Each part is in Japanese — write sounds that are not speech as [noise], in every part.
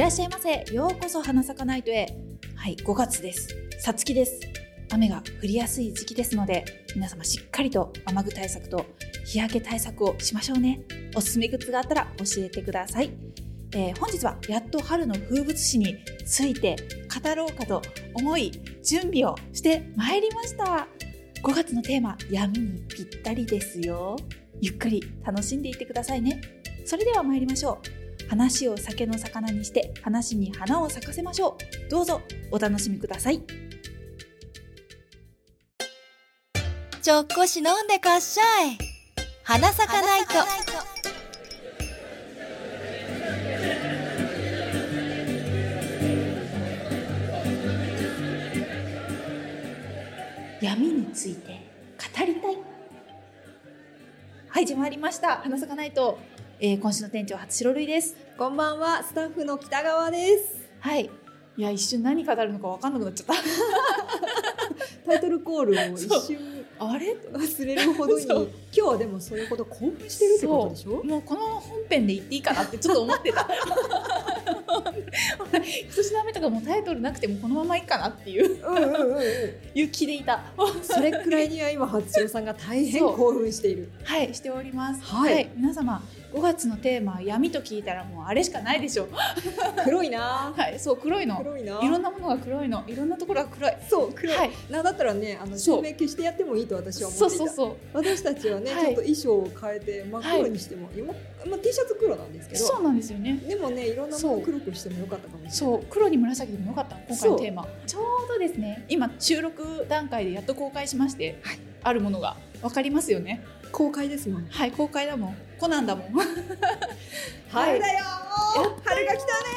らっしゃいませ。ようこそ花咲かナイトへはい5月です。さつきです。雨が降りやすい時期ですので皆様しっかりと雨具対策と日焼け対策をしましょうね。おすすめグッズがあったら教えてください、えー本日はやっと春の風物詩について語ろうかと思い準備をしてまいりました。5月のテーマ闇にぴったりですよ。ゆっくり楽しんでいってくださいね。それでは参りましょう。話を酒の魚にして話に花を咲かせましょう。どうぞお楽しみください。ちょっこし飲んでかっしゃい。花咲かないと。闇について語りたい。はい始まりました。花咲かないと、えー今週の店長初白類です。こんばんは、スタッフの北川です。はい。いや一瞬何語るのか分かんなくなっちゃった。[laughs] タイトルコールを一瞬あれ？忘れるほどに、今日はでもそれほど興奮してるってことでしょ？もうこの本編で言っていいかなってちょっと思ってた。[laughs] 一品目とかもうタイトルなくてもこのままいいかなっていう。うんうんうんうん。いう気でいた。それくらいには今、初代さんが大変興奮している。はい。しております。はい。皆様5月のテーマは闇と聞いたらもうあれしかないでしょ。[laughs] 黒いな。はいそう黒いの。黒いな。いろんなものが黒いの。いろんなところが黒い。そう、黒い。はい。なんだったらね、あの照明消してやってもいいと私は思って。そうそうそう。私たちはね、はい。ちょっと衣装を変えて真っ黒にしても、今、まあ、T シャツ黒なんですけど。そうなんですよね。でもね、いろんなものを黒くしてもよかったかもしれない。そう黒に紫でもよかったの今回のテーマ。ちょうどですね今収録段階でやっと公開しまして、はい。あるものがわかりますよね公開ですもん。はい公開だもん。コナンだもん。[laughs] 春だよやー。春が来たね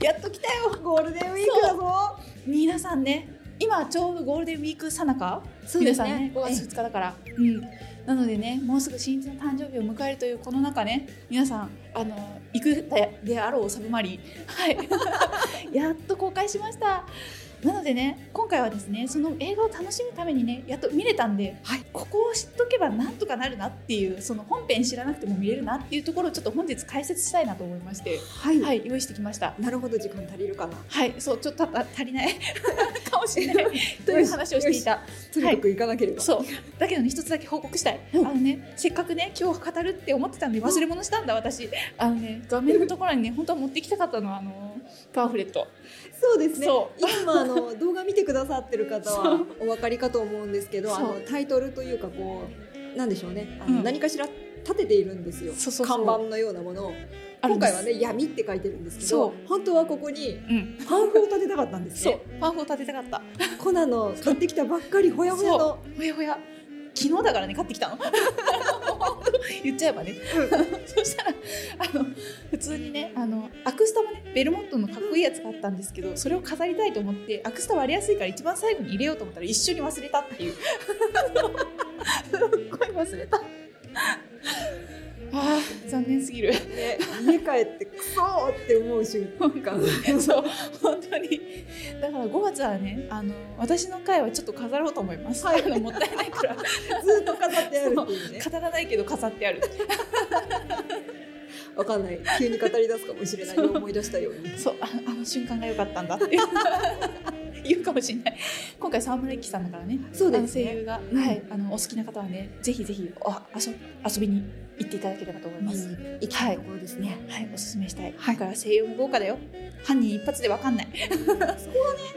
やっと来たよ。ゴールデンウィークだぞ。皆さんね今ちょうどゴールデンウィークさなか？皆さんね5月2日だから。うん。なのでねもうすぐ新一の誕生日を迎えるというこの中ね皆さんあの行くであろうサブマリンはい。[laughs] やっと公開しましたなのでね今回はですねその映画を楽しむためにねやっと見れたんで、はい。ここを知っとけばなんとかなるなっていうその本編知らなくても見れるなっていうところをちょっと本日解説したいなと思いましてはい。はい用意してきました。なるほど時間足りるかな。はいそうちょっとた足りない。[laughs] かもしれない。という話をしていた。とにかく行かなければ、そう。だけどね一つだけ報告したい、うん。あのねせっかくね今日語るって思ってたんで忘れ物したんだ私。あのね画面のところにね本当は持ってきたかったのはあのパンフレット。そうですね。そいつもあの動画見てくださってる方はお分かりかと思うんですけどあのタイトルというかこうなんでしょうね。あの、うん。何かしら立てているんですよ。看板のようなものを。今回はね闇って書いてるんですけそどう。本当はここにうん。パンフを立てたかったんですそう。ねパンフを立てたかった。[laughs] コナの買ってきたばっかりほやほやの。ほやほや昨日だからね買ってきたの。[laughs] 言っちゃえばね。そしたらあの普通にねあのアクスタもねベルモットのかっこいいやつがあったんですけどそれを飾りたいと思ってアクスタ割りやすいから一番最後に入れようと思ったら一緒に忘れたっていう。[laughs] すっごい忘れたあー残念すぎる。ね、家帰ってクソーって思う瞬間。そう本当に。だから5月はねあの私の回はちょっと飾ろうと思います、はい。あのもったいないから。[laughs] ずっと飾ってあるっていうね。語らないけど飾ってある。[laughs] わかんない。急に語り出すかもしれない。思い出したように。そうああの瞬間が良かったんだって [laughs] 言うかもしれない。今回沢村一樹さんだからね。そうですね。あの声優が、うん。はい、あのお好きな方はねぜひぜひお遊遊びに行っていただければと思います、行きたいところですね、はい。おすすめしたい、今回は声優も豪華だよ。犯人一発でわかんない。[laughs] そこはね、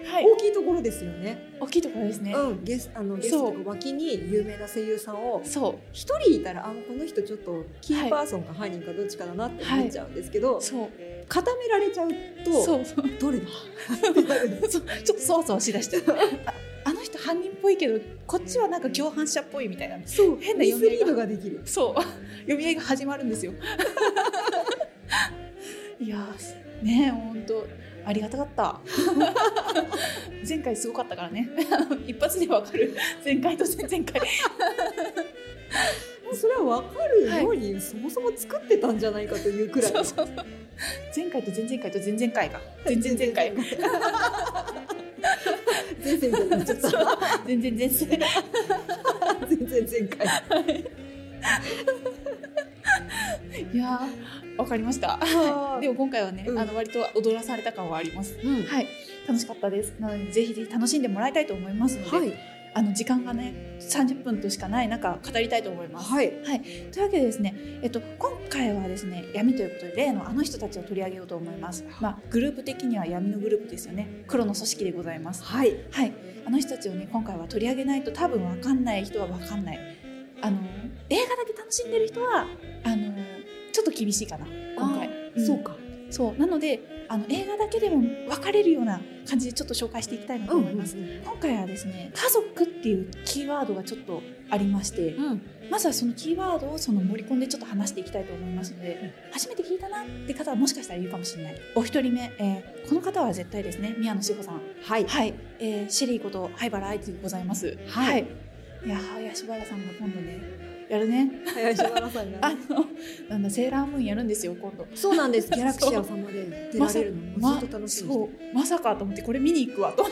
はい、大きいところですよね。大きいところですね、うん、ゲスあのゲストとか脇に有名な声優さんをそう。一人いたらあこの人ちょっとキーパーソンか犯人かどっちかだなって思っちゃうんですけど、そう固められちゃうとそうそう。どれだ？[laughs] ちょっとそわそわしだしちゃうああの人犯人っぽいけどこっちはなんか共犯者っぽいみたいな。そう。変な読み合いが。できる。そう。[laughs] 読み合いが始まるんですよ。[laughs] いやーねえ本当ありがたかった。前回すごかったからね。一発でわかる。前回と前々回それは分かるように、そもそも作ってたんじゃないかというくらい。そうそうそう。前回と前々回と前々回が。前々前回。前世みたいになっちゃった。全然前世全然前回。いやーわかりましたでも今回。はね、うんあの割と踊らされた感はありますうんはい楽しかったですなのでぜひぜひ楽しんでもらいたいと思いますので、はいあの時間がね30分としかない中語りたいと思います。はい。というわけでですね、えっと、今回はですね闇ということで例のあの人たちを取り上げようと思います、まあ、グループ的には闇のグループですよね。黒の組織でございます。はい。はい。あの人たちをね今回は取り上げないと多分わかんない人はわかんない。あの映画だけ楽しんでる人はあのちょっと厳しいかな今回。あーそうかそう。なのであの映画だけでも分かれるような感じでちょっと紹介していきたいなと思います、今回はですね家族っていうキーワードがちょっとありまして、うん。まずはそのキーワードをその盛り込んでちょっと話していきたいと思いますので、初めて聞いたなって方はもしかしたらいるかもしれない。お一人目、えーこの方は絶対ですね宮野志保さん。はい。はい、えーシェリーこと灰原愛でございます。はい。い、や林原さんが今度ねやるね。林原さんがあねのなんだセーラームーンやるんですよ今度。そうなんです。[laughs] ギャラクシア様で出られるのもずっと楽しみにそう。まさかと思ってこれ見に行くわと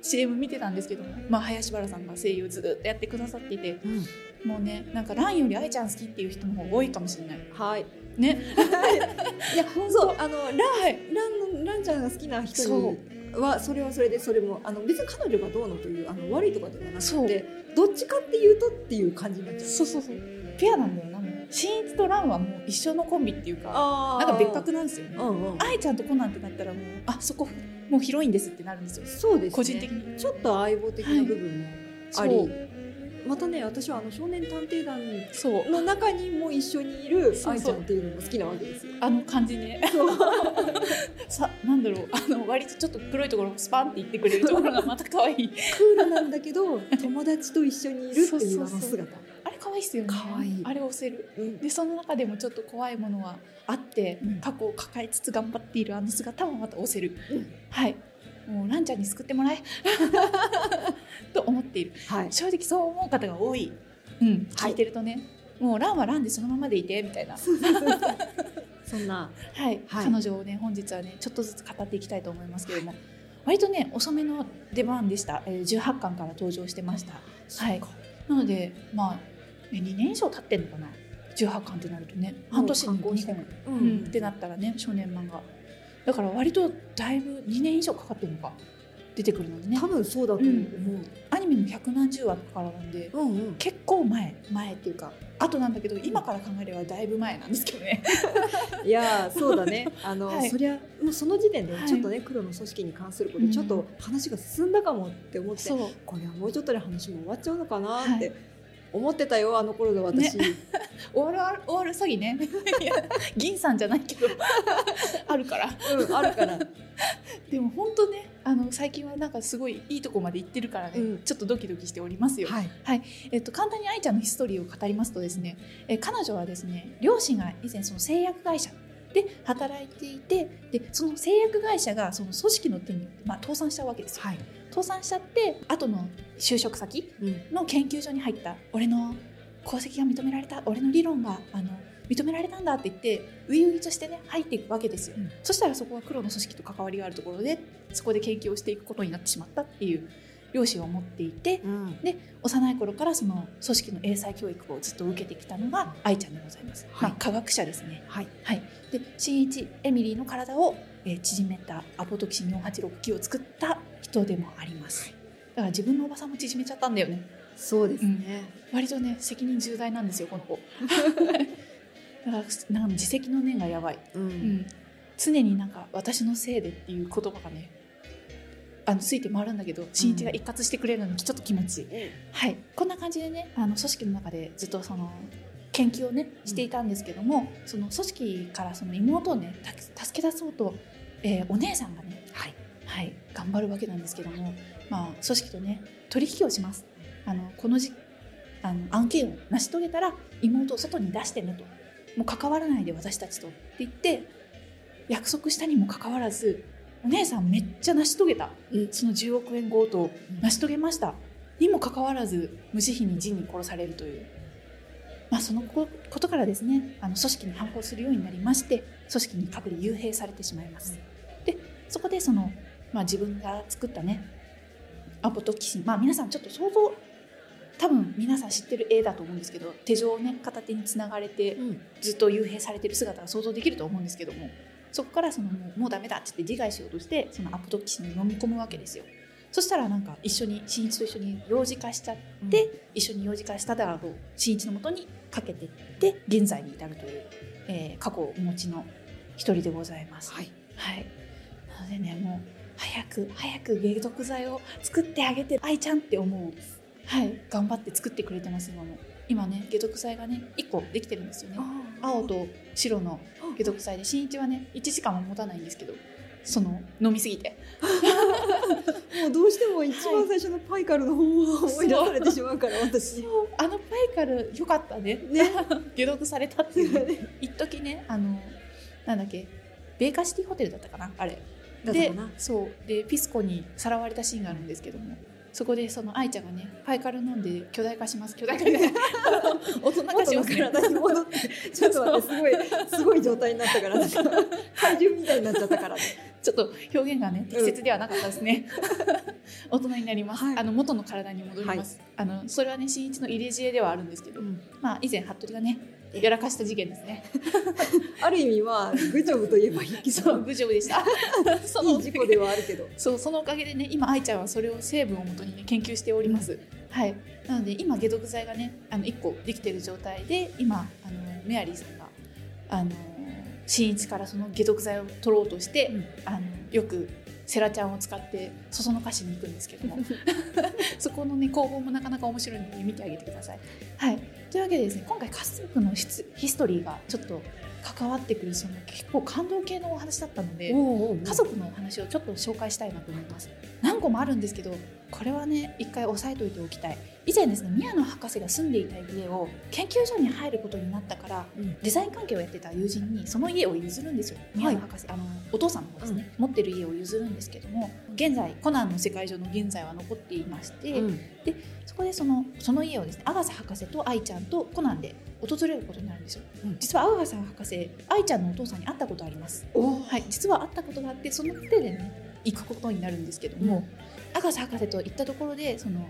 CM [laughs] 見てたんですけども、まあ、林原さんが声優ずっとやってくださっていて。うん。もうねなんかランより愛ちゃん好きっていう人の方が多いかもしれない。はい。ね。い。[laughs] やそうあのランはい。ランのランちゃんが好きな人そにはそれはそれでそれもあの別に彼女がどうのというあの悪いとかではなくてどっちかっていうとっていう感じになっちゃう。そうそうそう。ペアなんだよな新一とランはもう一緒のコンビっていうかあなんか別格なんですよね。うんうん。愛ちゃんとコナンってなったらもうあそこもうヒロインですってなるんですよ。そうですね。個人的に。ちょっと相棒的な部分もあり、そうまたね私はあの少年探偵団そう。の中にも一緒にいる愛ちゃんっていうのも好きなわけですよ。あの感じね。[laughs] さなんだろう。あの割とちょっと黒いところをスパンって言ってくれるところがまた可愛い。クールなんだけど友達と一緒にいるっていうあの姿。あれ可愛いっすよね。可愛い。あれ押せる。うん。でその中でもちょっと怖いものはあって、うん。過去を抱えつつ頑張っているあの姿もまた押せる、うん。はい。もうランちゃんに救ってもらえ [laughs] [laughs] と思っている。はい。正直そう思う方が多い、うん、はい聞いてるとね、もうランはランでそのままでいてみたいな、[laughs] そんな。はい。はい。彼女をね本日はねちょっとずつ語っていきたいと思いますけれども、割とね遅めの出番でした、えー、18巻から登場してました。はい。なのでまあ、ね、2年以上経ってんのかな？18巻ってなるとね半年に2もう刊行本、ううん。ん、ってなったらね少年漫画。だから割とだいぶ2年以上かかってるのか出てくるのでね。多分そうだと思う。アニメも百何十話からなんでうんうん。結構前。前っていうか。後なんだけど今から考えればだいぶ前なんですけどね。[laughs] いやーそうだね。あの、[laughs] はい。そりゃもうその時点ではい。ちょっとね、黒の組織に関することちょっと話が進んだかもって思って、そう。これはもうちょっとで話も終わっちゃうのかなっては思ってたよあの頃の私。[laughs] 終わる終わる終わる詐欺ね。銀さんじゃないけど。あるから。うんあるから。でも本当ねあの最近はなんかすごいいいとこまで行ってるからね、うんちょっとドキドキしておりますよ、はい。えっと、簡単に愛ちゃんのヒストリーを語りますとですね、えー彼女はですね両親が以前その製薬会社で働いていてでその製薬会社がその組織の手に、まあ、倒産しちゃうわけですよ。はい。倒産しちゃって後の就職先うん。の研究所に入った俺の功績が認められた俺の理論があの認められたんだって言って初々としてね入っていくわけですよ、うん。そしたらそこは黒の組織と関わりがあるところでそこで研究をしていくことになってしまったっていう両親を持っていてうん。で幼い頃からその組織の英才教育をずっと受けてきたのが愛ちゃんでございます、はい。まあ、科学者ですね。はい。はい。で新一エミリーの体を、えー縮めたアポトキシン4869を作った人でもあります。だから自分のおばさんも縮めちゃったんだよね。そうですね。割とね責任重大なんですよこの子 [laughs] だからなんか自責の念がやばい、う。うん。ん、常になんか私のせいでっていう言葉がねあのついて回るんだけど新一が一括してくれるのにちょっと気持ちいい、はい。こんな感じでねあの組織の中でずっとその研究をねしていたんですけども、その組織からその妹をねた助け出そうと、えーお姉さんがね、はい。はい、頑張るわけなんですけども、まあ、組織とね取引をします。あのこのじあの案件を成し遂げたら妹を外に出してねともう関わらないで私たちとって言って約束したにもかかわらずお姉さんめっちゃ成し遂げた、その10億円強盗を成し遂げました、にもかかわらず無慈悲に陣に殺されるという、まあ、そのことからですねあの組織に反抗するようになりまして組織にかぶり幽閉されてしまいます、でそこでその、まあ、自分が作ったねアポトキシンまあ皆さんちょっと想像多分皆さん知ってる絵だと思うんですけど手錠をね片手につながれてうん。ずっと幽閉されてる姿が想像できると思うんですけどもそこからそのもうダメだって言って自害しようとしてそのアポトキシンに飲み込むわけですよ。そしたらなんか一緒に新一と一緒に幼児化しちゃって、一緒に幼児化しただろう新一のもとにかけてって現在に至るという、えー過去をお持ちの一人でございます。はい。はい、なのでねもう早く早く解毒剤を作ってあげて愛ちゃんって思う、はい、頑張って作ってくれてます今も。今ね解毒剤がね1個できてるんですよね。青と白の解毒剤で新一はね1時間も持たないんですけどその飲みすぎて。[laughs] もうどうしても一番最初のパイカルの方を思い出されてしまうから私。あのパイカルよかったね。ね。[laughs] 解毒されたっていう。ね。一時ねあのなんだっけベーカーシティホテルだったかなあれ。でそう。でピスコにさらわれたシーンがあるんですけどもそこでその愛ちゃんがねパイカル飲んで巨大化します。巨大化で大人化しますね体に戻って。ちょっと待ってすごいすごい状態になったから。なんか怪獣みたいになっちゃったから。ねちょっと表現がね適切ではなかったですね、[laughs] 大人になります、はい。あの元の体に戻ります、あのそれはね新一の入れ知恵ではあるんですけど、まあ以前服部がねやらかした事件ですね。[laughs] ある意味はグジョブといえばいいけど。そうグジョブでした。[laughs] そいい事故ではあるけど。そうそのおかげでね今愛ちゃんはそれを成分をもとにね研究しております、はい。なので今解毒剤がねあの1個できてる状態で今あのメアリーさんがあの新一からその解毒剤を取ろうとして、うん。あのよくセラちゃんを使ってそそのかしに行くんですけども [laughs] そこのね工房もなかなか面白いので見てあげてください。はい、というわけでですね今回家族のヒスヒストリーがちょっと関わってくるその結構感動系のお話だったので。家族のお話をちょっと紹介したいなと思います何個もあるんですけどこれはね一回押さえておいておきたい。以前ですね宮野博士が住んでいた家を研究所に入ることになったからうん。デザイン関係をやってた友人にその家を譲るんですよ。宮野博士、あのお父さんの方ですね、持ってる家を譲るんですけども現在コナンの世界中の現在は残っていまして、うん。そこでそのその家をですねアガサ博士と愛ちゃんとコナンで訪れることになるんですよ、うん。実はアガサ博士愛ちゃんのお父さんに会ったことあります。おはい、実は会ったことがあってその手でね行くことになるんですけども、博士博士と行ったところでその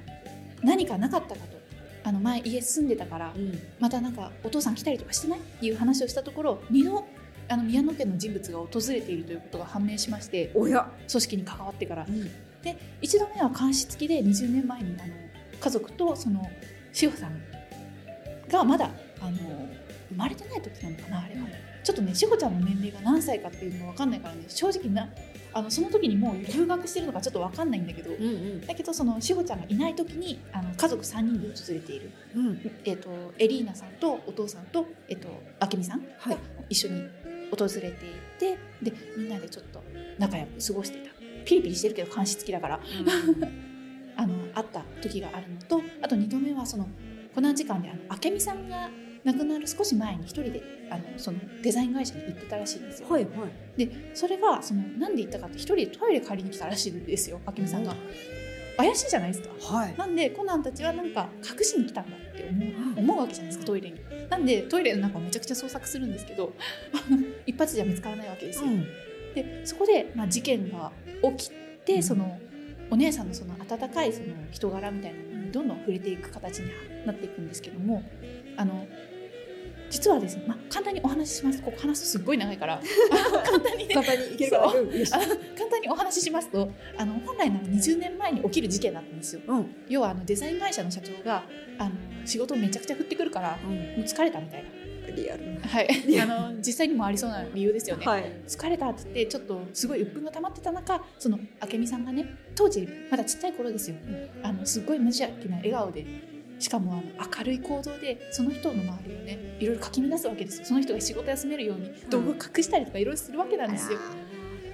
何かなかったかとあの前家住んでたからうん。またなんかお父さん来たりとかしてない？っていう話をしたところ2度あの宮野家の人物が訪れているということが判明しましておや。組織に関わってから。うん。で1度目は監視付きで20年前にあの家族とその志保さんがまだあの生まれてない時なのかなあれは。ちょっとね志保ちゃんの年齢が何歳かっていうのが分かんないからね正直なあのその時にもう留学してるのかちょっと分かんないんだけど、うんだけどその志保ちゃんがいない時にあの家族3人で訪れている、うん。えー、とエリーナさんとお父さんと,、えー、と明美さんはい。が一緒に訪れていてでみんなでちょっと仲良く過ごしていた。ピリピリしてるけど監視付きだから。[laughs] あの会った時があるのとあと2度目はそのコナン時間であの明美さんが亡くなる少し前に一人であのそのデザイン会社に行ってたらしいんですよ。はいはいでそれがそのなんで行ったかって一人でトイレ借りに来たらしいんですよ明美さんが。怪しいじゃないですか。はいなんでコナンたちはなんか隠しに来たんだって思う思うわけじゃないですかトイレに。なんでトイレの中をめちゃくちゃ捜索するんですけど [laughs] 一発じゃ見つからないわけですよ。でそこで、まあ、事件が起きて、うんそのお姉さんのその温かいその人柄みたいなのにどんどん触れていく形になっていくんですけどもあの実はですね、まあ、簡単にお話しします。ここ話すとすっごい長いから。[laughs] 簡単に。ね簡単にいけるか簡単にお話ししますとあの本来なら20年前に起きる事件だったんですよ。うん。要はあのデザイン会社の社長があの仕事をめちゃくちゃ振ってくるからもう疲れたみたいな、リアル。なはい、[laughs] あの実際にもありそうな理由ですよね。はい。疲れたって言ってちょっとすごい鬱憤が溜まってた中その明美さんがね当時まだちっちゃい頃ですよ、あのすごい無邪気な笑顔でしかもあの明るい行動でその人の周りをねいろいろかき乱すわけですよ。その人が仕事休めるように道具を隠したりとかいろいろするわけなんですよ。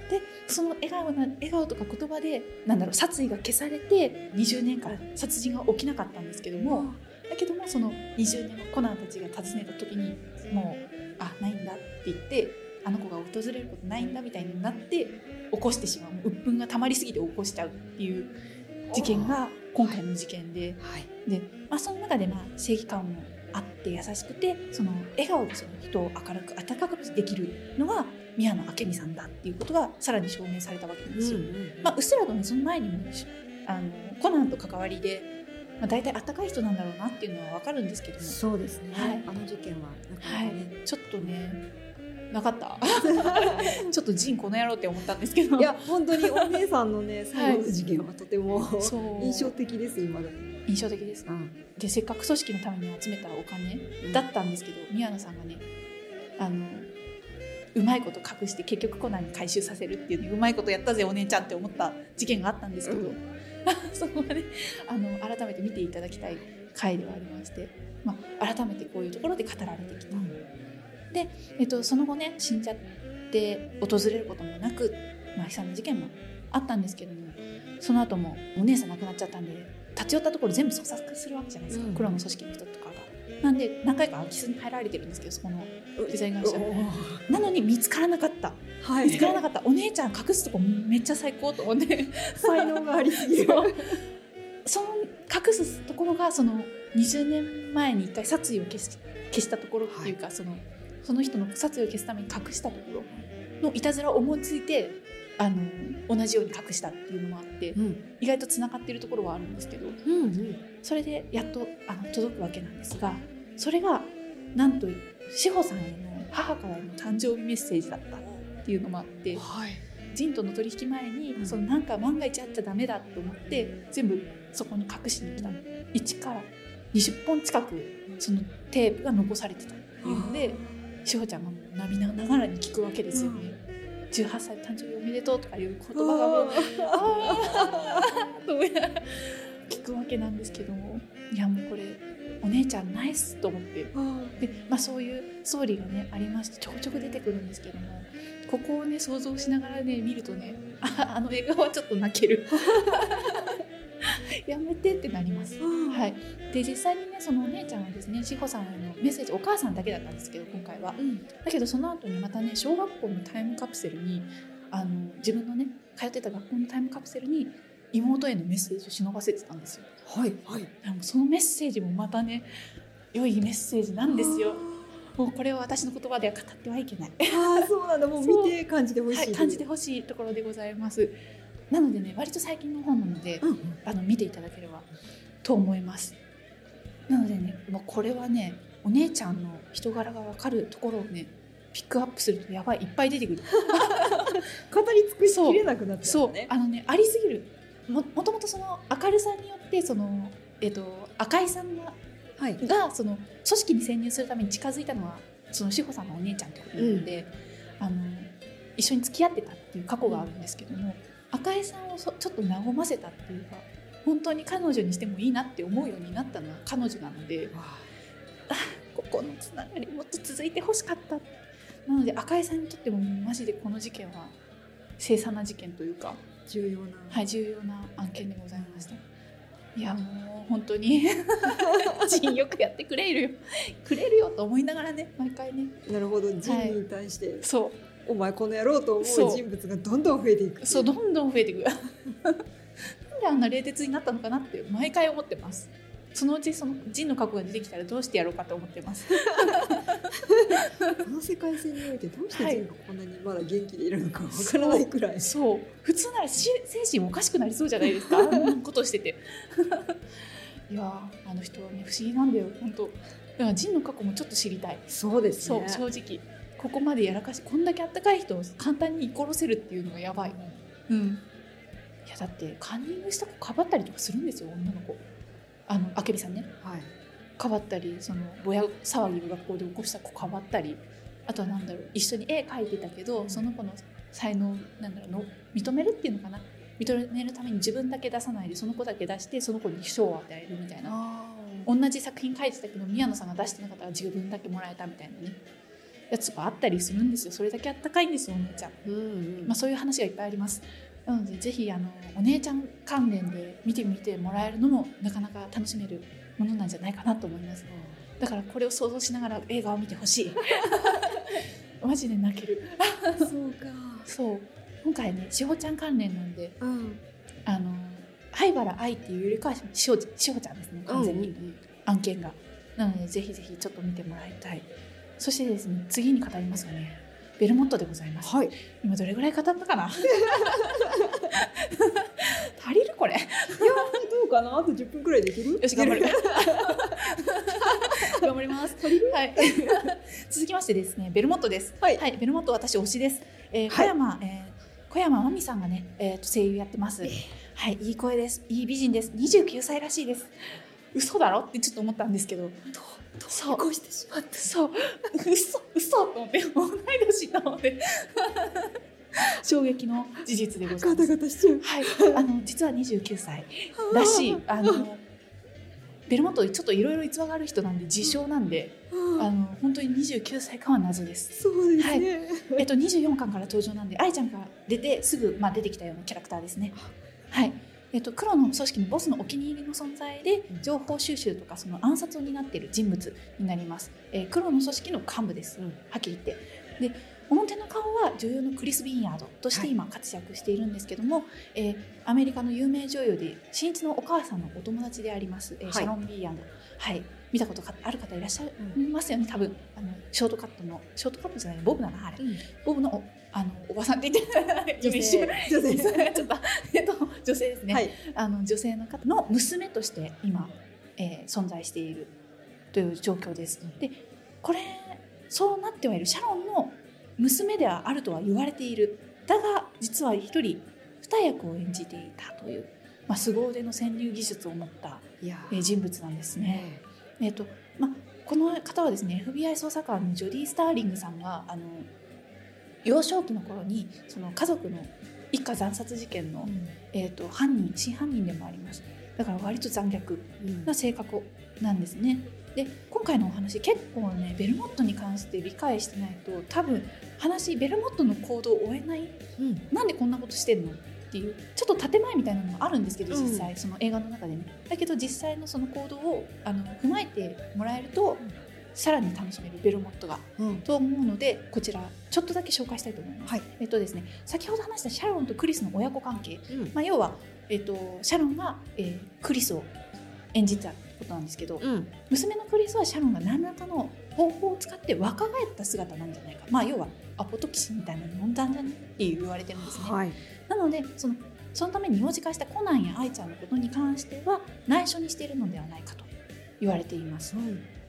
でその笑顔な笑顔とか言葉でなんだろう殺意が消されて20年間殺人が起きなかったんですけども、だけどもその20年後コナンたちが訪ねた時にもうあないんだって言ってあの子が訪れることないんだみたいになって起こしてしまう鬱憤が溜まりすぎて起こしちゃうっていう事件が今回の事件で。はい。で、まあ、その中でまあ正義感もあって優しくてその笑顔でその人を明るく温かくできるのが宮野明美さんだっていうことがさらに証明されたわけなんですよ。まあ、うっすらとねその前にもあのコナンと関わりでまあ、大体あったかい人なんだろうなっていうのは分かるんですけども。そうですね、はい。あの事件はなかかね、い、ちょっとねなかった？[laughs] ちょっとジンこの野郎って思ったんですけど。いや本当にお姉さんのね最後の事件はとても、そう。印象的です今でも、印象的です。うん。でせっかく組織のために集めたお金だったんですけど、宮野さんがねあのうまいこと隠して結局コナンに回収させるっていうねうまいことやったぜお姉ちゃんって思った事件があったんですけど、う [laughs] そこはねあの改めて見ていただきたい回ではありまして、まあ、改めてこういうところで語られてきた、えっと、その後ね死んじゃって訪れることもなく、まあ、悲惨な事件もあったんですけどもその後もお姉さん亡くなっちゃったんで立ち寄ったところ全部捜索するわけじゃないですか、うん。黒の組織の人とかが。なんで何回か空き巣に入られてるんですけどそこのデザイン会社おなのに見つからなかった。はい。見つからなかった。お姉ちゃん隠すとこめっちゃ最高と思って。才能がありすぎる。その隠すところがその20年前に一回殺意を消し消したところっていうか、そのその人の殺意を消すために隠したところのいたずらを思いついてあの同じように隠したっていうのもあってうん。意外とつながってるところはあるんですけどうんうん。それでやっとあの届くわけなんですがそれがなんと志保さんへの母からの誕生日メッセージだったっていうのもあってはい。ジンとの取引前に、うん。そのなんか万が一あっちゃダメだと思って全部そこに隠しに来たの。1から20本近くそのテープが残されてたっていうので志保ちゃんがもう涙ながらに聞くわけですよね。18歳誕生日おめでとうとかいう言葉がもうあーと思いながら聞くわけなんですけどもいやもうこれお姉ちゃんナイスと思って。で、まあ、そういうストーリーがねありましてちょこちょこ出てくるんですけどもここをね想像しながらね見るとねああの映画はちょっと泣けるやめてってなります。はい、で実際にねそのお姉ちゃんはですね志保さんへのメッセージお母さんだけだったんですけど今回は。うん。だけどその後にまたね小学校のタイムカプセルにあの自分のね通ってた学校のタイムカプセルに妹へのメッセージを忍ばせてたんですよ。はいはい。でもそのメッセージもまたね良いメッセージなんですよ。もうこれは私の言葉では語ってはいけない、ああそうなんだ。もう見て感じてほしい、はい、感じてほしいところでございますなのでね割と最近の本なので、うんうん。あの見ていただければと思います。なのでねもうこれはねお姉ちゃんの人柄が分かるところをねピックアップするとやばいいっぱい出てくる。[laughs] 語り尽くしきれなくなっちゃそう。う。ねあのねありすぎる。ももともとその明るさによってその、えっと赤井さんがはい。がその組織に潜入するために近づいたのはその志保さんのお姉ちゃんってことなので、あの一緒に付き合ってたっていう過去があるんですけども、赤井さんをそちょっと和ませたっていうか本当に彼女にしてもいいなって思うようになったのは彼女なのでここのつながりもっと続いてほしかった。なので赤井さんにとってもマジでこの事件は凄惨な事件というか、重要な、はい、重要な案件でございました。い。やもう本当に [laughs] 人よくやってくれるよ。くれるよと思いながらね毎回ね。なるほど。ジンに対して、そお前この野郎と思う人物がどんどん増えていく。うそうどんどん増えていく。[laughs] なんであんな冷徹になったのかなって毎回思ってます。そのうちそのジンの過去が出てきたらどうしてやろうかと思ってます。[laughs] この世界線においてどうしてジンがこんなにまだ元気でいるのかわからないくらい、そう普通ならし精神おかしくなりそうじゃないですか。[laughs] あんなことしてて。いやーあの人はね不思議なんだよ本当だからジンの過去もちょっと知りたい。そうですそうね正直ここまでやらかしこんだけあったかい人を簡単に居殺せるっていうのがやばい。うん。いやだってカンニングした子かばったりとかするんですよ女の子。あのあけびさんね。はい。かばったりそのぼや騒ぎを学校で起こした子かばったり。あとはなんだろう一緒に絵描いてたけどその子の才能なんだろうの認めるっていうのかな。認めるために自分だけ出さないでその子だけ出してその子に賞を与えるみたいな。あ同じ作品描いてたけど宮野さんが出してなかったら自分だけもらえたみたいなねやつがあったりするんですよ。それだけあったかいんですよお姉ちゃん、うんうん。まあ、そういう話がいっぱいあります。なのでぜひあのお姉ちゃん関連で見てみてもらえるのもなかなか楽しめるものなんじゃないかなと思います。だからこれを想像しながら映画を見てほしい。[laughs] マジで泣ける。そうか。そう。今回ねしほちゃん関連なんでうん。あの灰原愛っていうよりかはしほしほちゃんですね完全に、案件が。なのでぜひぜひちょっと見てもらいたいそしてですね次に語りますよねベルモットでございます。はい。今どれぐらい語ったかな？[laughs] 足りるここれ。いやーどうかな？あと10分くらいできる？よし頑張る。[laughs] 頑張ります。はい。[laughs] 続きましてですねベルモットです。はい。ベルモット私推しです、えー、小はい。山、えー小山真美さんがね、えー、と声優やってます、はい。いい声です。いい美人です。29歳らしいです。嘘だろ？ってちょっと思ったんですけどそう。こうしてしまった。そう嘘。嘘と思って同い年と思って衝撃の事実でございガます。タガタしちゃう。はい、あの実は29歳。らしい。あのベルモットちょっといろいろ逸話がある人なんで自称なんで、あの本当に29歳かは謎です。そうですね、えっと24巻から登場なんで、愛ちゃんが出てすぐまあ出てきたようなキャラクターですね。はい。えっと黒の組織のボスのお気に入りの存在で情報収集とかその暗殺を担っている人物になります。えー黒の組織の幹部です。うん。はっきり言って。で表の顔は女優のクリス・ビンヤードとして今活躍しているんですけども、えーアメリカの有名女優で新一のお母さんのお友達であります、えーはい。シャロン・ビーヤード、はい、見たことがある方いらっしゃいますよね多分。あのショートカットのショートカットじゃないボブだなあれうん。ボブのおあのおばさんって言って女性。女性。ちょっとえっと女性ですね、はい。あの女性の方の娘として今、えー存在しているという状況です。でこれそうなってはいる。シャロンの娘ではあるとは言われている。だが実は一人二役を演じていたという、まあ、凄腕の潜入技術を持った、人物なんですね。ねえっとまあ、この方はですね FBI 捜査官のジョディ・スターリングさんがあの幼少期の頃にその家族の一家惨殺事件の、えー、と犯人真犯人でもありますだから割と残虐うんな性格なんですね。で今回のお話結構ねベルモットに関して理解してないと多分話ベルモットの行動を追えない。うん。なんでこんなことしてんのっていうちょっと建前みたいなのもあるんですけどうん。実際、その映画の中でね。だけど実際のその行動をあの踏まえてもらえると、さらに楽しめるベルモットがうん。と思うのでこちらちょっとだけ紹介したいと思います。はい。えっとですね、先ほど話したシャロンとクリスの親子関係、うん。まあ、要は、えっと、シャロンが、えークリスを演じたことなんですけど、うん。娘のクリスはシャロンが何らかの方法を使って若返った姿なんじゃないか、まあ、要はアポトキシンみたいなの飲んだんじゃねって言われてるんですね。はい。なのでそのそのために幼児化したコナンや愛ちゃんのことに関しては内緒にしているのではないかと言われています。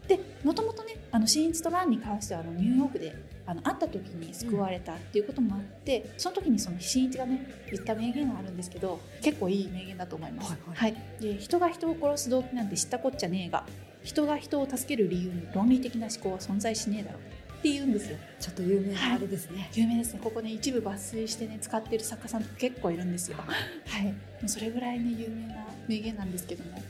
でもともとねあの新一とランに関してはあのニューヨークであの会った時に救われたっていうこともあって、その時にその新一がね言った名言があるんですけど結構いい名言だと思います。はいで人が人を殺す動機なんて知ったこっちゃねえが人が人を助ける理由に論理的な思考は存在しねえだろうって言うんですよ。ちょっと有名なあれですね。有名ですね。ここね一部抜粋してね使ってる作家さんとか結構いるんですよ。はい、もうそれぐらいね有名な名言なんですけども。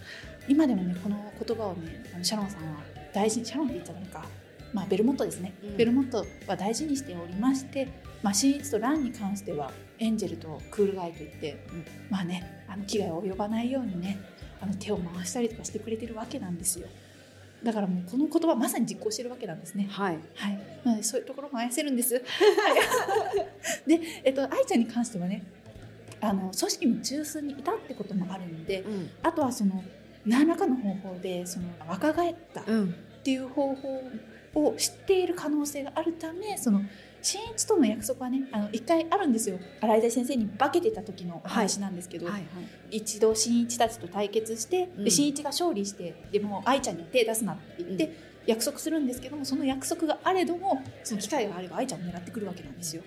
今でもねこの言葉をねあのシャロンさんは大事にシャロンって言っちゃダメか、まあ、ベルモットですね、うん。ベルモットは大事にしておりまして、まあ、新一とランに関してはエンジェルとクールガイといって、うん。まあねあの危害を及ばないようにねあの手を回したりとかしてくれてるわけなんですよ。だからもうこの言葉まさに実行してるわけなんですね。はい。はい、なのでそういうところも愛せるんです。はい。[laughs] で、えっと、愛ちゃんに関してはね、あの組織の中枢にいたってこともあるので、うん。あとはその何らかの方法でその若返ったっうんていう方法を知っている可能性があるため、その新一との約束はね、あの一回あるんですよ。新井大先生に化けてた時のお話なんですけど、はいはい。一度新一たちと対決して、うん。で新一が勝利してでも愛ちゃんには手出すなって言って、うん。約束するんですけどもその約束があれどもその機会があれば愛ちゃんを狙ってくるわけなんですよ。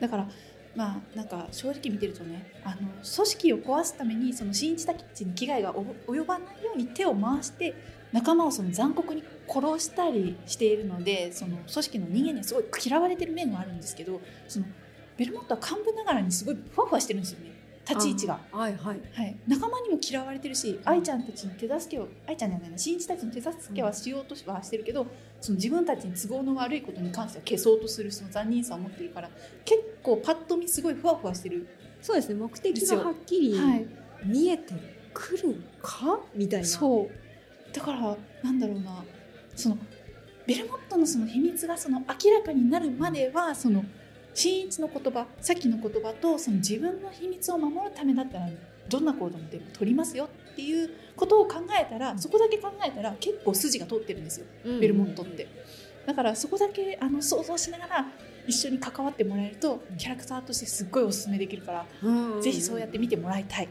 だからまあなんか正直見てるとねあの組織を壊すためにその新一たちに危害が及ばないように手を回して仲間をその残酷に殺したりしているのでその組織の人間にはすごい嫌われてる面があるんですけどそのベルモットは幹部ながらにすごいふわふわしてるんですよね。立ち位置が。あはいはい。はい、仲間にも嫌われてるし愛ちゃんたちの手助けを愛ちゃんじゃないな新一たちの手助けはしようとはしてるけど、その自分たちに都合の悪いことに関しては消そうとするその残忍さを持っているから結構パッと見すごいふわふわしてる、そうですね。目的がはっきりはい、見えてくるか？みたいな。そうだからなんだろうな。そのベルモットのその秘密がその明らかになるまではその新一の言葉さっきの言葉とその自分の秘密を守るためだったらどんな行動も取りますよっていうことを考えたらそこだけ考えたら結構筋が通ってるんですよ。うんベルモットって。だからそこだけあの想像しながら一緒に関わってもらえるとキャラクターとしてすっごいおすすめできるから、うん。ぜひそうやって見てもらいたい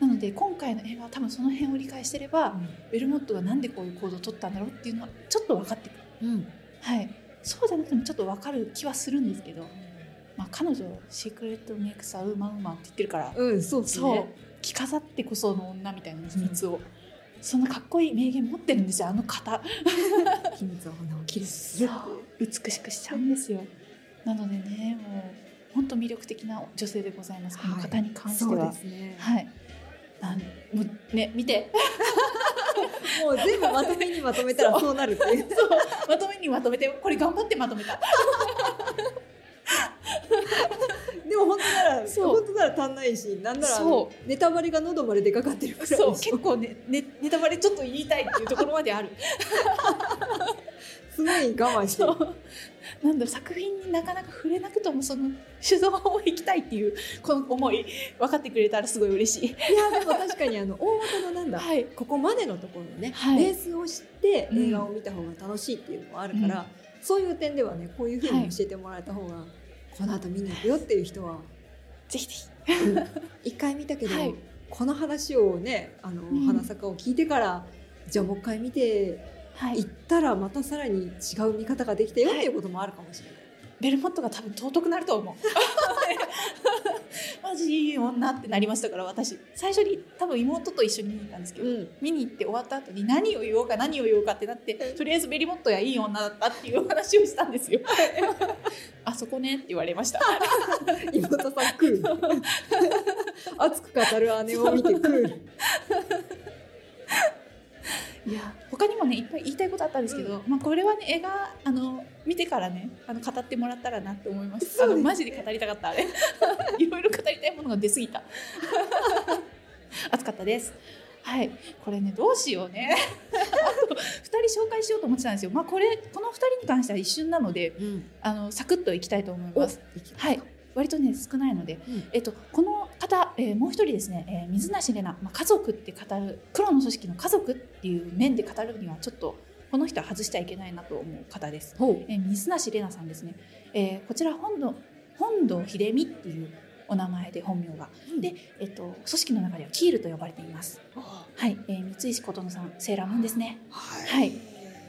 なので今回の映画は多分その辺を理解してれば、ベルモットがなんでこういう行動を取ったんだろうっていうのはちょっと分かってくる、うん。はい、そうじゃなくてもちょっと分かる気はするんですけど、まあ、彼女シークレットメイクさウーマンウーマンって言ってるから、うんそうですそう。ね着飾ってこその女みたいな秘密を、そんなかっこいい名言持ってるんですよあの方。[laughs] 秘密は花を切るそう。美しくしちゃうんですよ。なのでねもう本当魅力的な女性でございます。この方に関してそうはですね。はい、なんもうね見て。[laughs] もう全部まとめにまとめたらそうなるっていう。[laughs] そう。まとめにまとめてこれ頑張ってまとめたでも本当ならそう。本当なら足んないしなんならネタバレが喉まで出かかってるくらそう。結構ねねネタバレちょっと言いたいっていうところまである。[laughs] すごい我慢してなんだ作品になかなか触れなくともその酒造を行きたいっていうこの思い分かってくれたらすごい嬉しい。いやでも確かにあの大元のなんだ、はい。ここまでのところのね、はい。ベースを知ってうん。映画を見た方が楽しいっていうのもあるから、そういう点ではねこういうふうに教えてもらえた方が、この後見に行くよっていう人は。ぜひぜ一回見たけど、はい。この話をねあの、ん。花坂を聞いてからじゃあもう一回見てひはい。行ったらまたさらに違う見方ができたよっていうこともあるかもしれない。ベルモットが多分尊くなると思う。[laughs] マジいい女ってなりましたから私。最初に多分妹と一緒に見に行ったんですけど、うん。見に行って終わった後に何を言おうか何を言おうかってなってとりあえずベリモットやいい女だったっていう話をしたんですよ。[laughs] あそこねって言われました。[laughs] 妹さんクール。熱く語る姉を見てクールいや他にもねいっぱい言いたいことあったんですけど、まあこれはね映画あの見てからねあの語ってもらったらなって思います。ね。あのマジで語りたかったあれ。[laughs] いろいろ語りたいものが出過ぎた。[laughs] 熱かったです。はい。これねどうしようね。[laughs] あと2人紹介しようと思ってたんですよ。まあこれこの2人に関しては一瞬なのであのサクッといきたいと思います。はい。割とね少ないので。うん。えっと、この方、えーもう一人ですね、えー水無し玲奈、まあ、家族って語る黒の組織の家族っていう面で語るにはちょっとこの人は外しちゃいけないなと思う方です。えー水無し玲奈さんですね、えーこちら本土本土秀美っていうお名前で本名が、うん。で、えっと、組織の中ではキールと呼ばれています。はい、えー三石琴乃さんセーラームーンですね。はい。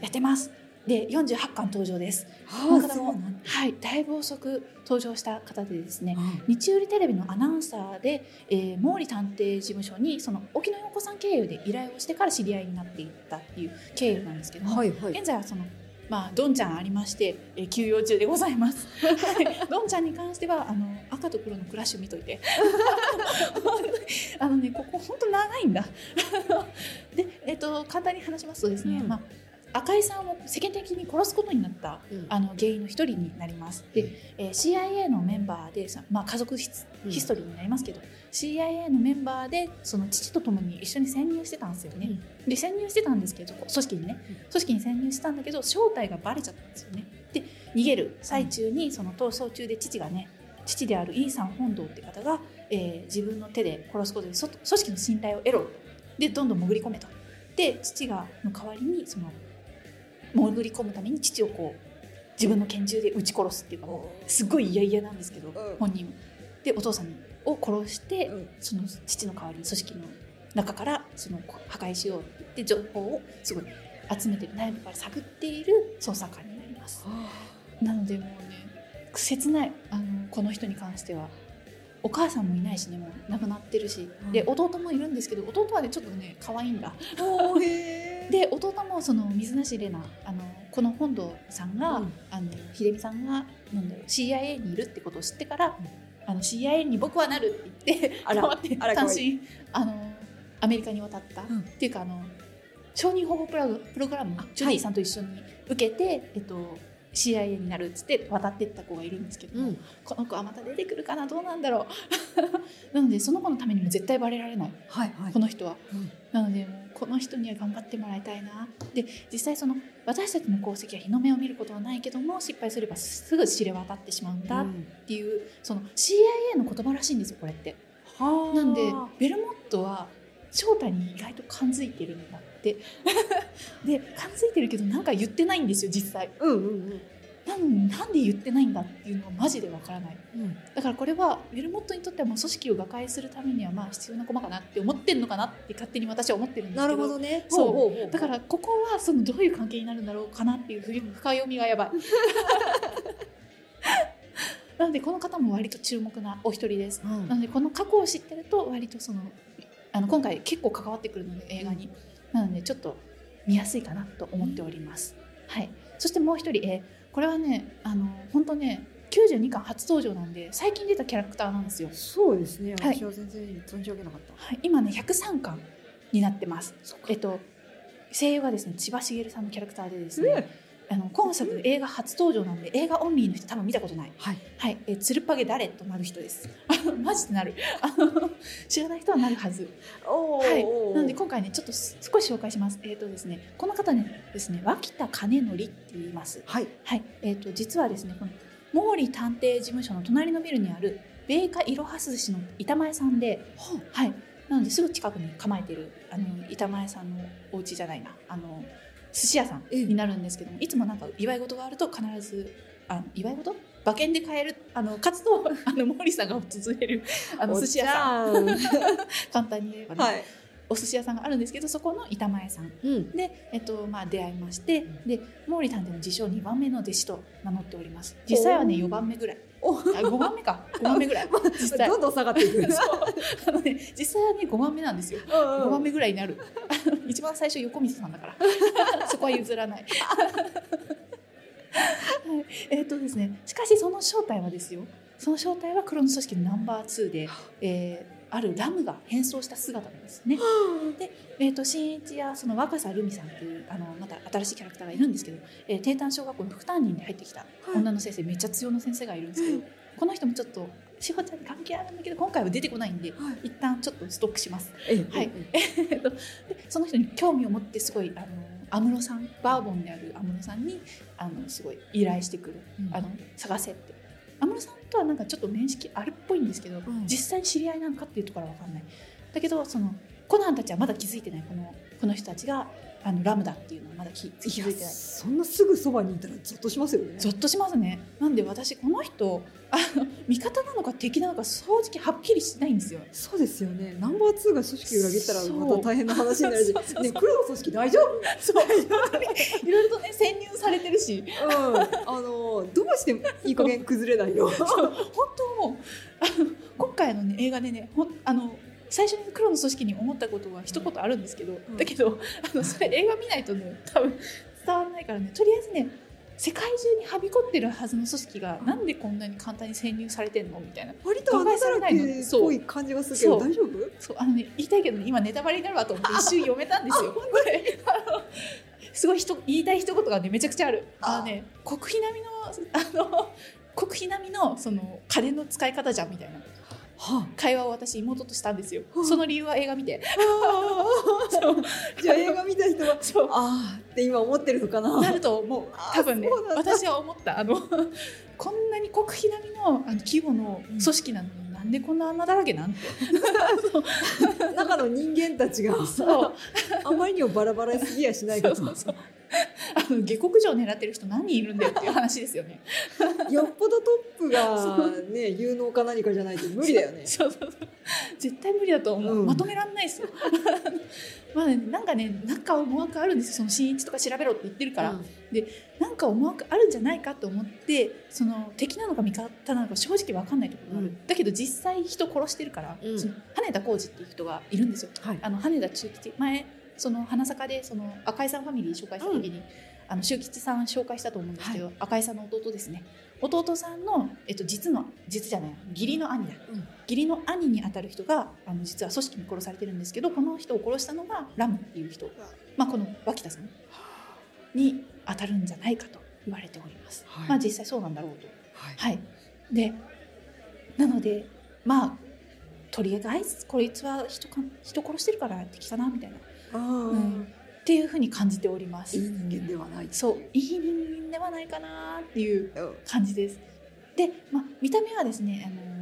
やってますで48巻登場ですこのあ方もはいだいぶ遅く登場した方でですねうん日売テレビのアナウンサーで、えー毛利探偵事務所にその沖野陽子さん経由で依頼をしてから知り合いになっていったっていう経由なんですけども、はいはい現在はそのまあどんちゃんありまして、えー休養中でございます。はいどんちゃんに関してはあの赤と黒のクラッシュ見といて。[laughs] あのねここ本当長いんだ。[laughs] でえっ、と簡単に話しますとですね、うんまあ赤井さんを世間的に殺すことになったうん。あの原因の一人になります。で、えー CIA のメンバーでさ、まあ、家族ヒストリーになりますけど、CIA のメンバーでその父と共に一緒に潜入してたんですよね。で潜入してたんですけど組織にね。うん。組織に潜入してたんだけど正体がバレちゃったんですよね。で逃げる。最中にその逃走中で父がね父であるイーサン本堂って方が、えー自分の手で殺すことでそ組織の信頼を得ろ。とでどんどん潜り込めと。で父がの代わりにその潜り込むために父をこう自分の拳銃で撃ち殺すっていうかもうすごい嫌々なんですけど、うん。本人も。でお父さんを殺して、うん。その父の代わりに組織の中からその破壊しようって情報をすごい集めてる内部から探っている捜査官になります。なのでもうね切ないあのこの人に関してはお母さんもいないしねもう亡くなってるし、うん。で弟もいるんですけど弟はねちょっとね可愛いんだ。おーへーで弟もその水無し玲奈あのこの本堂さんが、うん。あの秀美さんがなんだろう CIA にいるってことを知ってから、あの CIA に僕はなるって言って [laughs] 単身あのアメリカに渡った、うん。っていうかあの承認保護プログプログラムをジュディさんと一緒に受けて、えっと CIA になるっつって渡ってった子がいるんですけども、うん。この子はまた出てくるかなどうなんだろう。[laughs] なのでその子のためにも絶対バレられない。はいはい。この人は。うん。なのでこの人には頑張ってもらいたいな。で実際その私たちの功績は日の目を見ることはないけども失敗すればすぐ知れ渡ってしまうんだっていう、その CIA の言葉らしいんですよこれって。はあ。なんでベルモットは正体に意外と感づいてるんだって。で感づいてるけどなんか言ってないんですよ実際。うんうんうんなのになんで言ってないんだっていうのはマジでわからない。うん。だからこれはウェルモットにとってはもう組織を瓦解するためにはまあ必要な駒かなって思ってるのかなって勝手に私は思ってるんですなけどるほどね。そう。だからここはそのどういう関係になるんだろうかなっていう深読みがやばい。[laughs] なのでこの方も割と注目なお一人です。うん。なのでこの過去を知ってると割とそのあの今回結構関わってくるので映画に、なのでちょっと見やすいかなと思っております、はい。そしてもう一人、えーこれはねあの本当ね92巻初登場なんで最近出たキャラクターなんですよ、そうですね。はい。私は全然存じ上げなかった。はい、今ね103巻になってます。えっと声優がですね千葉茂さんのキャラクターでですね、あの今作映画初登場なんで映画オンリーの人多分見たことないはいはい、えー、つるっぱげ誰？となる人です。あの [laughs] マジでなる。あの知らない人はなるはず。おはい。ーなので今回ねちょっとす少し紹介します。えっ、とですねこの方ねですね脇田兼則って言います。はいはい。えっ、と実はですねこの毛利探偵事務所の隣のビルにある米花いろは寿司の板前さんで、はい。なのですぐ近くに構えてるあの板前さんのお家じゃないなあの寿司屋さんになるんですけどもいつもなんか祝い事があると必ずあの祝い事？馬券で買えるあのかつとあの毛利さんが訪れるあの寿司屋さんん。[laughs] 簡単に言えばね、はいお寿司屋さんがあるんですけどそこの板前さん。うん。で、えっとまあ、出会いましてで毛利探偵の自称2番目の弟子と名乗っております。実際はねおー。4番目ぐらい。お。あ5番目か。[laughs] 5番目ぐらい。実際どんどん下がっていくんです [laughs] そう。あのね実際はね5番目なんですよ。5番目ぐらいになる。[laughs] 一番最初横溝さんだから。そこは譲らない、はい、えっ、とですねしかしその正体はですよ。その正体は黒の組織のナンバー2で、えーあるラムが変装した姿なんですね。えー、と新一やその若狭留美さんっていうあのまた新しいキャラクターがいるんですけど、えー、定丹小学校の副担任に入ってきた女の先生、めっちゃ強の先生がいるんですけど、この人もちょっと志保ちゃんに関係あるんだけど今回は出てこないんではい。一旦ちょっとストックします。えはい。え [laughs] っとでその人に興味を持ってすごいあの安室さんバーボンである安室さんにあのすごい依頼してくる、うん。あの探せって安室さんとはなんかちょっと面識あるっぽいんですけど、ん。実際に知り合いなのかっていうところは分かんない。だけどそのコナンたちはまだ気づいてないこのこの人たちがあのラムだっていうのはまだ気気づいてない。そんなすぐそばにいたらゾッとしますよね。ゾッとしますね。なんで私この人あの味方なのか敵なのか正直はっきりしてないんですよ。そうですよね。ナンバー2が組織裏切ったらまた大変な話になるし [laughs] ね黒の組織大丈夫？そう。いろいろとね潜入されてるし。うん。あのどうしていい加減崩れないの？[laughs] 本当もうあの今回の、ね、映画でねほんあの最初に黒の組織に思ったことは一言あるんですけど、ん。だけどあのそれ映画見ないとね多分伝わらないからね。とりあえずね世界中にはびこってるはずの組織がなんでこんなに簡単に潜入されてんのみたいな。割と穴だらけっぽい感じがするけどそう。大丈夫？そう。あのね言いたいけど、ね、今ネタバレになるわと思って [laughs] 一瞬読めたんですよ。これ。[laughs] あのすごい人言いたい一言がねめちゃくちゃある。あのね国費並みのあの国費並みのその金の使い方じゃんみたいな。は会話を私妹としたんですよ。は。あ。その理由は映画見て。じゃあ映画見た人は？そう。ああって今思ってるのかな。なると思う。あ多分ね私は思った。あのこんなに国費並みのあの規模の組織なのに、なんでこんな穴だらけなんて。[laughs] 中の人間たちがそう。あまりにもバラバラすぎやしないかと。そうそうそうあの下克上狙ってる人何人いるんだよっていう話ですよね。[laughs] よっぽどトップがね有能か何かじゃないと無理だよね。そうそうそう。絶対無理だと思う、うん。まとめらんないですよ [laughs] まあねなんかねなんか思惑あるんですよ。その新一とか調べろって言ってるから、なんか思惑あるんじゃないかと思ってその敵なのか味方なのか正直分かんないところがある、うん。だけど実際人殺してるから、うん。その羽田浩二っていう人がいるんですよ。はい。あの羽田中吉。前その花坂でその赤井さんファミリー紹介した時に、あの周吉さん紹介したと思うんですけど、赤井さんの弟ですね。弟さんの、えっと、実の実じゃない義理の兄だ、うん。義理の兄にあたる人があの実は組織に殺されてるんですけどこの人を殺したのがラムっていう人。が、まあ、この脇田さん。に当たるんじゃないかと言われております。はい。まあ実際そうなんだろうと。はい。はい、でなのでまあとりあえずこいつは人か人殺してるから敵かなみたいなうん。ていうふうに感じております。いい人間ではない。そういい人間ではないかなっていううん。感じです。で、まあ、見た目はですね、あのー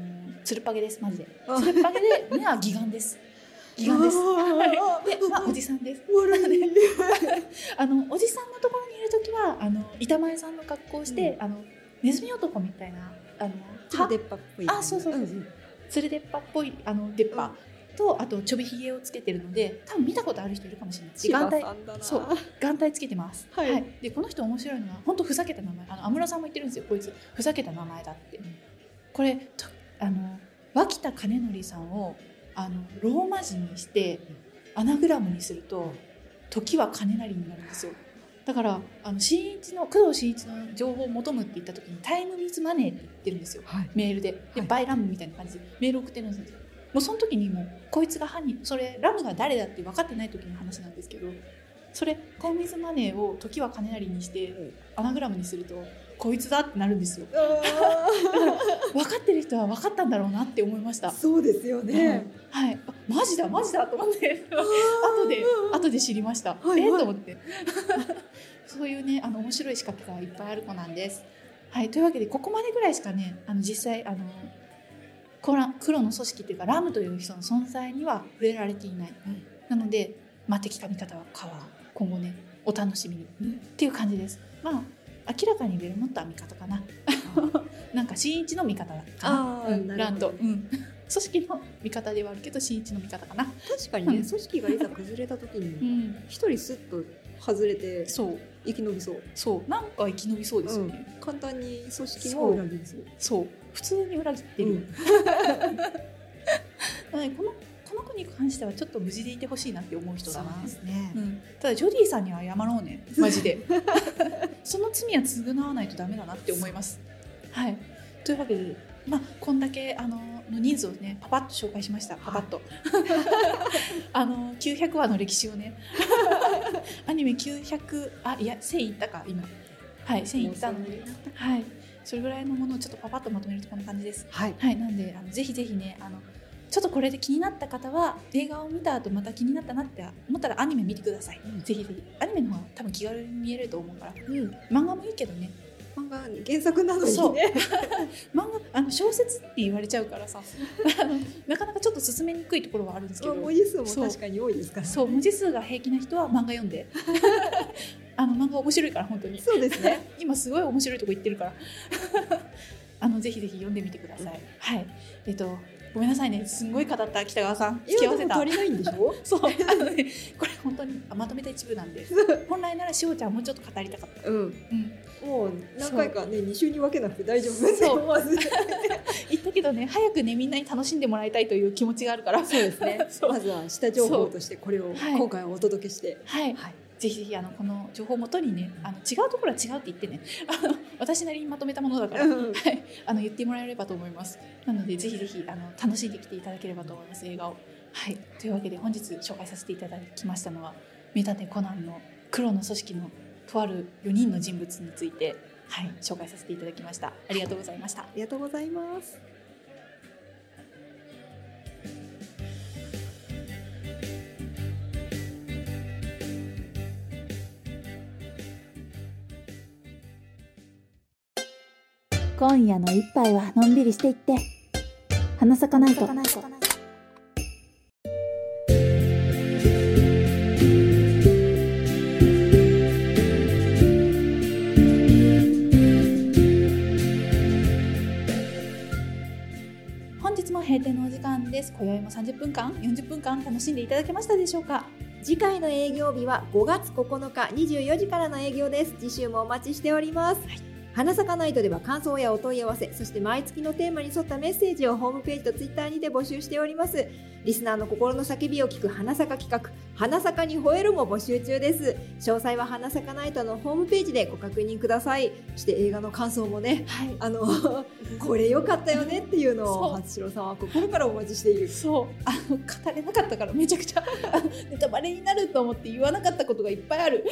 つるっぱげです。マジで。あつるっぱげで目は義眼です。[laughs] 義眼です。で、まあ、おじさんです。[laughs] あのおじさんのところにいると時はあの板前さんの格好をして、あのネズミ男みたいなあのちょっと出っ歯っぽい。あそうそうつる出っ歯っぽいあの出っ歯と、あとちょびひげをつけてるので多分見たことある人いるかもしれない。眼帯。そう。眼帯つけてます、はい。でこの人面白いのは本当ふざけた名前。あの安室さんも言ってるんですよこいつ。ふざけた名前だって、これとあの脇田兼則さんをあのローマ字にしてアナグラムにすると時は金なりになるんですよ。だからあの新一の工藤新一の情報を求むって言った時にタイムビズマネーって言ってるんですよ。はい。メールで。で、はい。バイラムみたいな感じで。メール送ってるんですよ。もうその時にもうこいつが犯人それラムが誰だって分かってない時の話なんですけどそれタイムビズマネーを時は金なりにしてアナグラムにするとこいつだってなるんですよ。[laughs] 分かってる人は分かったんだろうなって思いました。そうですよね、はい、あマジだマジだと思って。後で後で知りました、はいはい。えーと思って。[laughs] そういうねあの面白い仕掛けがいっぱいある子なんです。はい、というわけでここまでぐらいしかねあの実際あのコラ黒の組織っていうかラムという人の存在には触れられていない、なので、まあ、敵か味方はかは今後ねお楽しみに、うんっていう感じです。まあ明らかにベルモットは味方かな。[laughs] なんか新一の味方だかな。あーうんなるほど。ランド、うん、[laughs] 組織の味方ではあるけど新一の味方かな。確かにね、うん。組織がいざ崩れた時 [laughs] うにん、一人スッと外れてそう。生き延びそう。そう。なんか生き延びそうですよね。簡単に組織も裏切りそう。そう普通に裏切ってる。うん。[laughs] はいこのこの子に関してはちょっと無事でいてほしいなって思う人だな。すね。うん、ただジョディさんには謝ろうね。[laughs] マジで。[laughs] その罪は償わないとダメだなって思います。はい。というわけでまあこんだけあのの人数をねパパッと紹介しました。パパッと、あの900話の歴史をね。アニメ900あいや1000いったか今。はい1000いったので。はいそれぐらいのものをちょっとパパッとまとめるとこんな感じです。はい。はい、なんであのぜひぜひねあのちょっとこれで気になった方は映画を見た後また気になったなって思ったらアニメ見てください、うん。ぜひぜひ。アニメの方が多分気軽に見えると思うから。うん。漫画もいいけどね漫画原作なのにね。[laughs] 漫画あの小説って言われちゃうからさ。[laughs] なかなかちょっと進めにくいところはあるんですけど。文字数も確かに多いですから。そう文字数が平気な人は漫画読んで。[laughs] あの漫画面白いから本当に。そうですね。今すごい面白いとこ行ってるから。あのぜひぜひ読んでみてください、はい。えっとごめんなさいね。すんごい語った北川さん。付き合わせた。足りないんでしょ？そう。あのねこれ本当にあまとめた一部なんで。本来ならしおちゃんもうちょっと語りたかった。うん。うんもう何回かね2週に分けなくて大丈夫そう。思わず。[laughs] 言ったけどね早くねみんなに楽しんでもらいたいという気持ちがあるから。そうですね。[laughs] まずは下情報としてこれをはい。今回はお届けして。はい、はい。ぜひぜひあのこの情報をもとにねあの違うところは違うって言ってね。[laughs] あの私なりにまとめたものだから、うん。はい、あの言ってもらえればと思います。なのでぜひぜひあの楽しんできていただければと思います映画を。はい。というわけで本日紹介させていただきましたのは名探偵コナンの黒の組織のとある4人の人物についてはい紹介させていただきました。ありがとうございました。ありがとうございます。今夜の一杯はのんびりしていって。花咲かないと今宵も30分間40分間楽しんでいただけましたでしょうか？次回の営業日は5月9日24時からの営業です。次週もお待ちしております、はい。花咲かナイトでは感想やお問い合わせそして毎月のテーマに沿ったメッセージをホームページとツイッターにて募集しております。リスナーの心の叫びを聞く花咲か企画花咲かに吠えるも募集中です。詳細は花咲かナイトのホームページでご確認ください。そして映画の感想もねはい。あの [laughs] これ良かったよねっていうのを初代さんは心からお待ちしている。そう。あの語れなかったからめちゃくちゃ [laughs] ネタバレになると思って言わなかったことがいっぱいある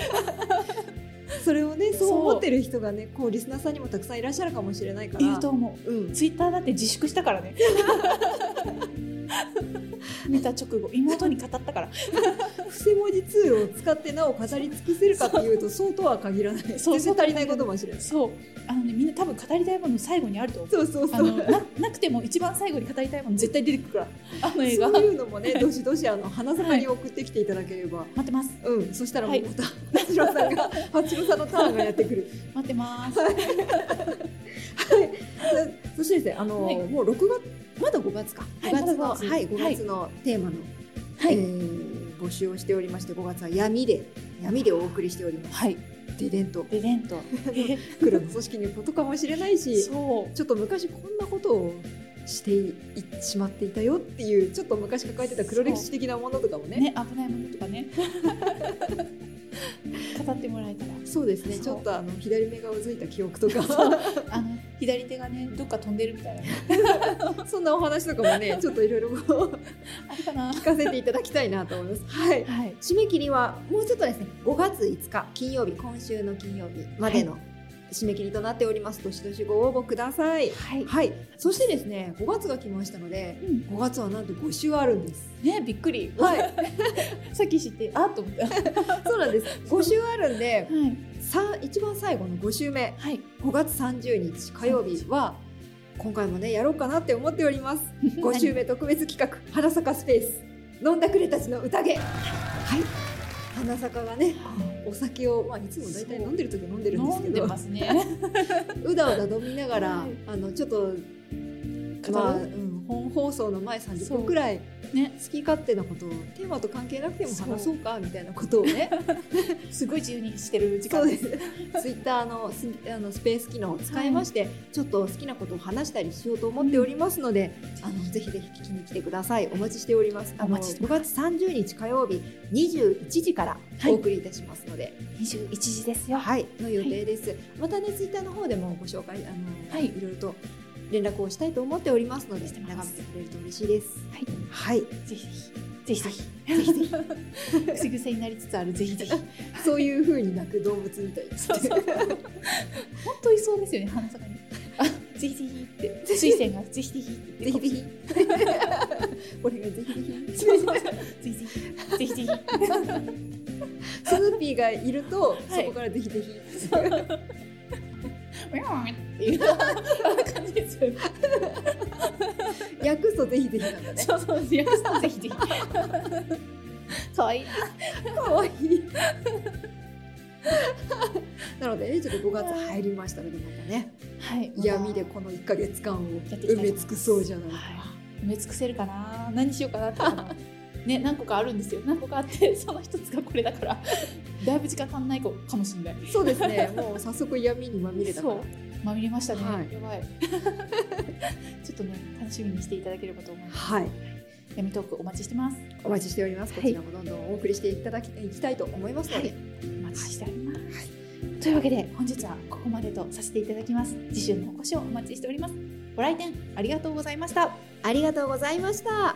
それをねそう。思ってる人がねこうリスナーさんにもたくさんいらっしゃるかもしれないから。いると思う。うん。ツイッターだって自粛したからね [laughs] 見た直後妹に語ったから。伏せ文字ツールを使ってなお語り尽くせるかっていうとそうとは限らない。そう全然足りないこともしれない。そう。あのねみんな多分語りたいもの最後にあると思う。そうそうそうあのななくても一番最後に語りたいもの絶対出てくるから。あの映画。そういうのもねどしどしあの花坂に送ってきていただければ、待ってます。うん。そしたらもはい。うまた八郎さんが八郎さんのターンがやってくる。待ってますそしてですねあの、はい。もう6月まだ5月か。はい5月の、まだ5月。はい、5月のテーマの、はい、えー募集をしておりまして5月は闇で闇でお送りしております。はい。デデンとデデンと黒の組織にことかもしれないしそう。ちょっと昔こんなことをしていしまっていたよっていうちょっと昔抱えてた黒歴史的なものとかもね。ね危ないものとかね。[laughs] 語ってもらえたら。そうですね。ちょっとあの左目がうずいた記憶とか。[laughs] あの左手がねどっか飛んでるみたいな。ね [laughs] そんなお話とかもねちょっといろいろ聞かせていただきたいなと思います。はい。はい。締め切りはもうちょっとですね。5月5日金曜日今週の金曜日までの締め切りとなっております。どしどしご応募ください。はい、はい。そしてですね5月が来ましたのでうん、5月はなんと5週あるんです。ねびっくり。はい。[laughs] さっき知ってあっと思った。は [laughs] そうなんです。5週あるんで [laughs] い。さ一番最後の5週目。はい。5月30日火曜日は今回もねやろうかなって思っております。5週目特別企画花坂スペース。飲んだくれたちの宴。はい花坂がねお酒を、まあ、いつも大体飲んでる時は飲んでるんですけ飲んでどますね。[laughs] うだうだ飲みながら、はい。あのちょっとまあ、うん、本放送の前30そう。分くらいね。好き勝手なことをテーマと関係なくても話そうかみたいなことをね [laughs] すごい自由にしてる時間でそうです。すツイッターのスあのスペース機能を使いまして、ちょっと好きなことを話したりしようと思っておりますので、あのぜひぜひ聞きに来てください。お待ちしております。あのお待ちして5月30日火曜日21時からはい。お送りいたしますので、21時ですよ。はい、の予定です。またね、ツイッターの方でもご紹介、あの、はい。い、ろいろと連絡をしたいと思っておりますので、眺めてくれると嬉しいです。はい。はい、ぜひぜひ。ぜひぜひぜひぜひ、[laughs] 口癖になりつつある。ぜひぜひ。[laughs] そういう風に鳴く動物みたいです。そうそう。本当いそうですよね花坂に。あぜひぜひって。水仙が。ぜひぜひぜひぜひ。[laughs] これがぜひぜひ。ぜひぜひぜひぜひ。スヌーピーがいると、はい。そこからぜひぜひ。っていうですよね訳すとぜひぜひなんだね。そうそう訳すとぜひぜひ。[laughs] かわい。いなかわい。い。なのでね、ちょっと5月入りましたので、またね、はい。闇でこの1ヶ月間を埋め尽くそうじゃないか。はい。埋め尽くせるかな。何しようかなってね何個かあるんですよ。何個かあって [laughs] その一つがこれだから。だいぶ時間足んないかもしれない。そうですね、[laughs] もう早速闇にまみれたから。そう。まみれましたね、はい。やばい。[laughs] ちょっとね楽しみにしていただければと思います。はい。闇トークお待ちしてます。お待ちしております。こはい。ちらもどんどんお送りしていただきいきたいと思いますので、はい。お待ちしております、というわけで本日はここまでとさせていただきます。次週のお越しをお待ちしております。ご来店ありがとうございました。ありがとうございました。